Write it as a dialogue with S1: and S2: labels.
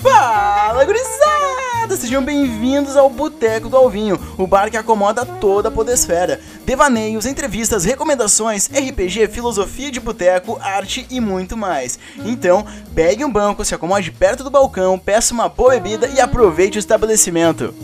S1: Fala, gurizada! Sejam bem-vindos ao Boteco do Alvinho, o bar que acomoda toda a podesfera. Devaneios, entrevistas, recomendações, RPG, filosofia de boteco, arte e muito mais. Então, pegue um banco, se acomode perto do balcão, peça uma boa bebida e aproveite o estabelecimento.